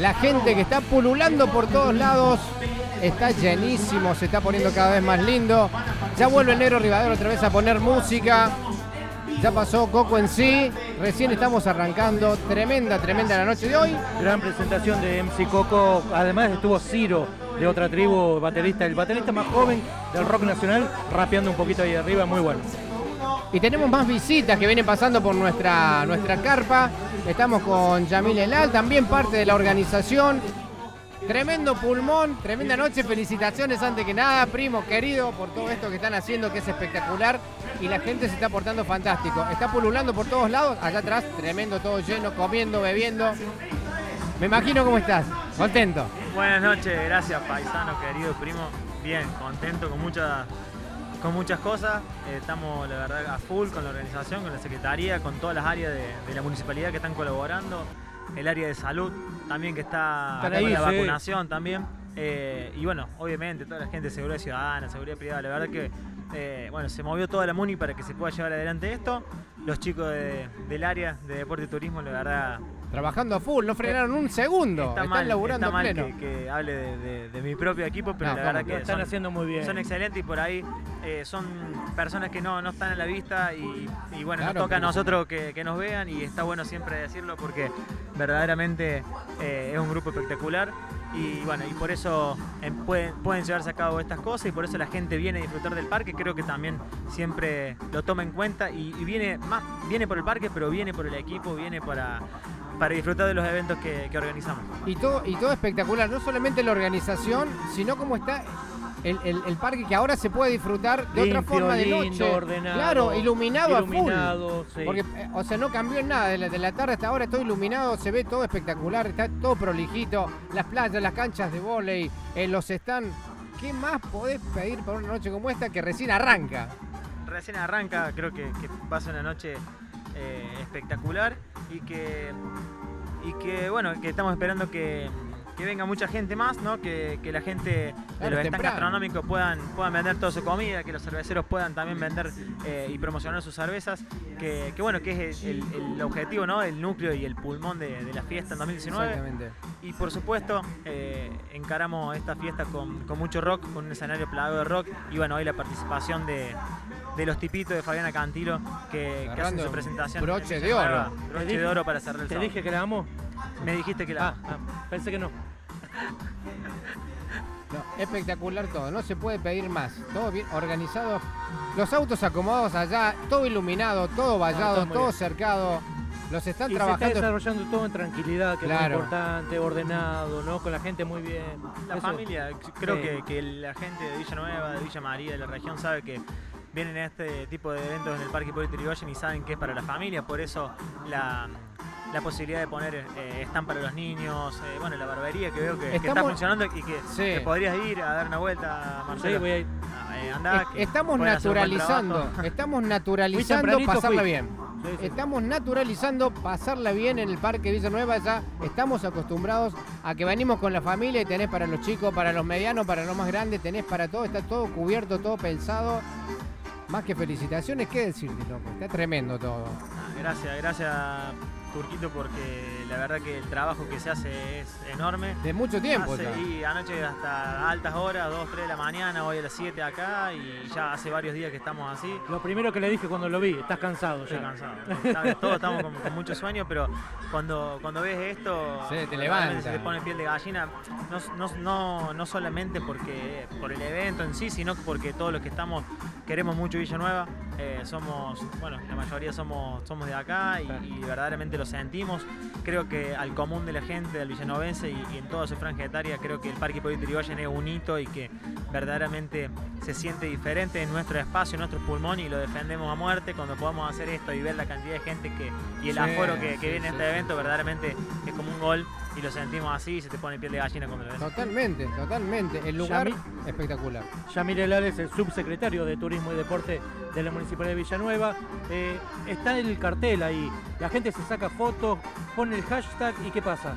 la gente que está pululando por todos lados. Está llenísimo, se está poniendo cada vez más lindo. Ya vuelve el negro Rivadero otra vez a poner música. Ya pasó Coco en sí. Recién estamos arrancando. Tremenda, tremenda la noche de hoy. Gran presentación de MC Coco. Además estuvo Ciro de otra tribu, baterista, el baterista más joven del rock nacional, rapeando un poquito ahí arriba, muy bueno. Y tenemos más visitas que vienen pasando por nuestra, nuestra carpa. Estamos con Yamil Elal, también parte de la organización. Tremendo pulmón, tremenda noche. Felicitaciones antes que nada, primo querido, por todo esto que están haciendo, que es espectacular. Y la gente se está portando fantástico. Está pululando por todos lados. Allá atrás, tremendo, todo lleno, comiendo, bebiendo. Me imagino cómo estás. Contento. Buenas noches, gracias paisano, querido primo. Bien, contento con muchas con muchas cosas. Eh, estamos, la verdad, a full con la organización, con la secretaría, con todas las áreas de, de la municipalidad que están colaborando el área de salud también que está ahí, la vacunación también. Eh, y bueno, obviamente toda la gente de seguridad ciudadana, seguridad privada, la verdad que eh, bueno, se movió toda la MUNI para que se pueda llevar adelante esto. Los chicos de- del área de deporte y turismo, la verdad, Trabajando a full, no frenaron un segundo. está Están mal, laburando está mal pleno. que, que hable de, de- de mi propio equipo, pero No, la verdad que están son, haciendo muy bien. son excelentes y por ahí eh, son personas que no, no están a la vista y, y bueno, Claro, nos toca a nosotros que, que nos vean y está bueno siempre decirlo porque verdaderamente eh, es un grupo espectacular y bueno, y por eso eh, pueden, pueden llevarse a cabo estas cosas y por eso la gente viene a disfrutar del parque, creo que también siempre lo toma en cuenta y, y viene más, viene por el parque, pero viene por el equipo, viene para, para disfrutar de los eventos que, que organizamos. Y todo, y todo espectacular, no solamente la organización, sino cómo está el, el- el parque que ahora se puede disfrutar de otra forma de lindo, noche. ordenado, claro, iluminado, a iluminado, full. sí. Porque, eh, o sea, no cambió en nada. De la, de la tarde hasta ahora todo iluminado, se ve todo espectacular, está todo prolijito. Las playas, las canchas de vóley, eh, los están. ¿Qué más podés pedir para una noche como esta que recién arranca? recién arranca, creo que, que va a ser una noche eh, espectacular y que, y que bueno, que estamos esperando que, que venga mucha gente más, ¿no? Que, que la gente de Claro, los stands gastronómicos puedan, puedan vender toda su comida, que los cerveceros puedan también vender eh, y promocionar sus cervezas, que, que bueno, que es el, el objetivo, ¿no? El núcleo y el pulmón de, de la fiesta en 2019. Exactamente. Y por supuesto, eh, encaramos esta fiesta con, con mucho rock, con un escenario plagado de rock. Y bueno, hoy la participación de, de los tipitos de Fabiana Cantilo que, que hacen su presentación. broche de oro. Broche de oro para cerrar el Te sábado. dije que la amo. Me dijiste que la. Ah, ah, pensé que no. No, espectacular todo, no se puede pedir más. Todo bien organizado. Los autos acomodados allá, todo iluminado, todo vallado, todo bien. cercado. Los están Y se está trabajando. desarrollando todo en tranquilidad, que es muy importante, ordenado, ¿no? Con la gente muy bien. La Eso- familia, creo Sí. que, que la gente de Villanueva, de Villa María, de la región, sabe que vienen a este tipo de eventos en el Parque Hipólito Yrigoyen y saben que es para la familia, por eso la, la posibilidad de poner eh, stand para los niños, eh, bueno, la barbería que veo que, que está funcionando y que, Sí. que podrías ir a dar una vuelta, Sí, Marcelo. voy a ir. Ah, eh, andá, Es- estamos naturalizando, estamos naturalizando pasarla fui. bien. Sí, sí. Estamos naturalizando pasarla bien en el Parque Villanueva, ya estamos acostumbrados a que venimos con la familia y tenés para los chicos, para los medianos, para los más grandes, tenés para todo, está todo cubierto, todo pensado. Más que felicitaciones, ¿qué decirte, loco? Está tremendo todo. Ah, Gracias, gracias Turquito porque la verdad que el trabajo que se hace es enorme. De mucho tiempo Hace- ya. y anoche hasta altas horas, 2, 3 de la mañana, hoy a las 7 acá y ya hace varios días que estamos así. Lo primero que le dije cuando lo vi, estás cansado Estoy ya. cansado. Todos estamos con, con mucho sueño, pero cuando, cuando ves esto, Sí, te levanta. se te pone piel de gallina. No, no, no, no solamente porque por el evento en sí, sino porque todos los que estamos queremos mucho Villanueva. Eh, somos, bueno, la mayoría somos, somos de acá y, y verdaderamente lo sentimos. Creo que al común de la gente, del villanovense y, y en toda su franja etaria, creo que el Parque Hipólito Yrigoyen es un hito y que verdaderamente se siente diferente en nuestro espacio, en nuestro pulmón y lo defendemos a muerte. Cuando podamos hacer esto y ver la cantidad de gente que y el Sí, aforo que, que sí, viene a sí, este sí. evento, verdaderamente es como un gol y lo sentimos así y se te pone piel de gallina cuando lo ves. Totalmente, totalmente. El lugar Yami- espectacular. Yamir Elal es el subsecretario de Turismo y Deporte de la Municipalidad de Villanueva. Eh, está el cartel ahí. La gente se saca fotos, pone el hashtag y ¿qué pasa?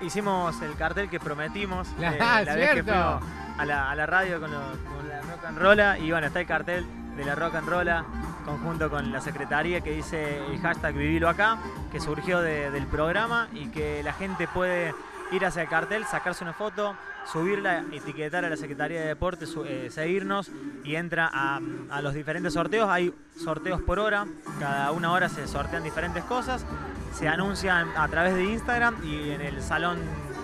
Hicimos el cartel que prometimos Ah, eh, la vez que fuimos a la, a la radio con, lo- con la rock and rolla y bueno, está el cartel de la rock and rolla conjunto con la secretaría que dice el hashtag Vivilo Acá, que surgió de- del programa y que la gente puede ir hacia el cartel, sacarse una foto, subirla, etiquetar a la Secretaría de Deportes, eh, seguirnos y entra a, a los diferentes sorteos. Hay sorteos por hora, cada una hora se sortean diferentes cosas, se anuncian a través de Instagram y en el salón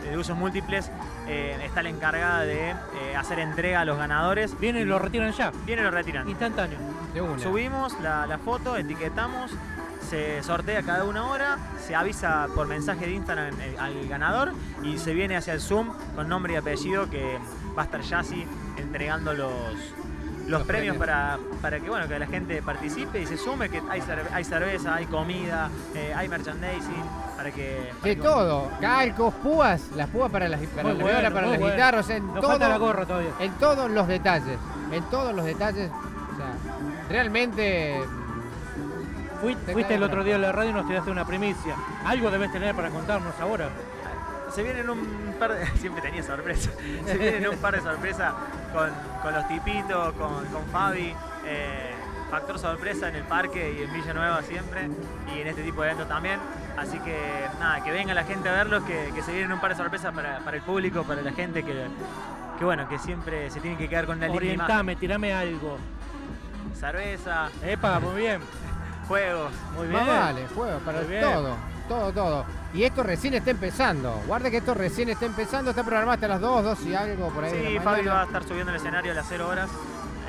de usos múltiples eh, está la encargada de eh, hacer entrega a los ganadores. Vienen y lo retiran ya. Viene y lo retiran. Instantáneo. De una. Subimos la, la foto, etiquetamos, se sortea cada una hora, se avisa por mensaje de Instagram eh, al ganador y se viene hacia el Zoom con nombre y apellido que va a estar Yassi entregando los, los, Los premios, premios. Para, para que bueno que la gente participe y se sume, que hay, hay cerveza, hay comida, eh, hay merchandising, para que... para De que- todo, calcos, púas, las púas para las, para bueno, viola, para muy las bueno. guitarras, en falta la todo, gorra todavía. en todos los detalles, en todos los detalles, o sea, realmente Fui- Te fuiste el otro día a la radio y nos tiraste una primicia. Algo debes tener para contarnos ahora. Se vienen un par de. Siempre tenía sorpresa. Se vienen un par de sorpresas con, con los tipitos, con, con Fabi. eh, factor sorpresa en el parque y en Villanueva siempre. Y en este tipo de eventos también. Así que nada, que venga la gente a verlos, que, que se vienen un par de sorpresas para, para el público, para la gente que, que bueno, que siempre se tiene que quedar con linda imagen. Orientame, tirame algo. Cerveza, Epa, muy bien. Juegos. Muy bien. más vale, juego, para todo, todo, todo. Y esto recién está empezando, guarde que esto recién está empezando, está programado hasta las 2, 2 y algo por ahí. Sí, la Fabi mañana. va a estar subiendo el escenario a las 0 horas.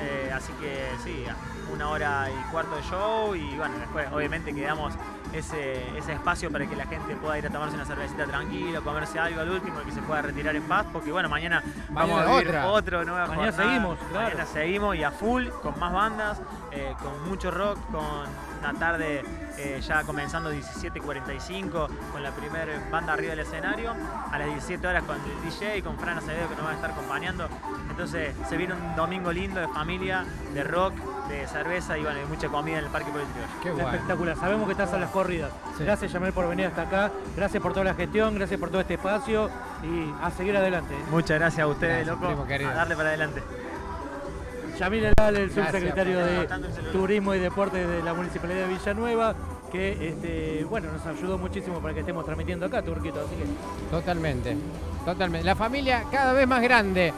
eh, así que sí, una hora y cuarto de show. Y bueno, después obviamente quedamos ese, ese espacio para que la gente pueda ir a tomarse una cervecita tranquilo, comerse algo al último y que se pueda retirar en paz. Porque bueno, mañana, vamos a vivir otra. otro nueva Mañana jornada. seguimos, claro. Mañana seguimos y a full, con más bandas, eh, con mucho rock, con una tarde eh, ya comenzando 17.45 con la primera banda arriba del escenario, a las 17 horas con el DJ, con Fran Acevedo que nos va a estar acompañando. Entonces se viene un domingo lindo de familia, de rock, de cerveza y bueno, y mucha comida en el Parque Político. Qué bueno. Espectacular. Sabemos que estás a las corridas. Sí. Gracias, Yamel, por venir hasta acá. Gracias por toda la gestión, gracias por todo este espacio y a seguir adelante. Muchas gracias a ustedes, Gracias, loco. A darle para adelante. Yamil Elal, el subsecretario de. Turismo y Deportes de la Municipalidad de Villanueva, que este, bueno, nos ayudó muchísimo para que estemos transmitiendo acá, Turquito. Así que Totalmente, totalmente. La familia cada vez más grande.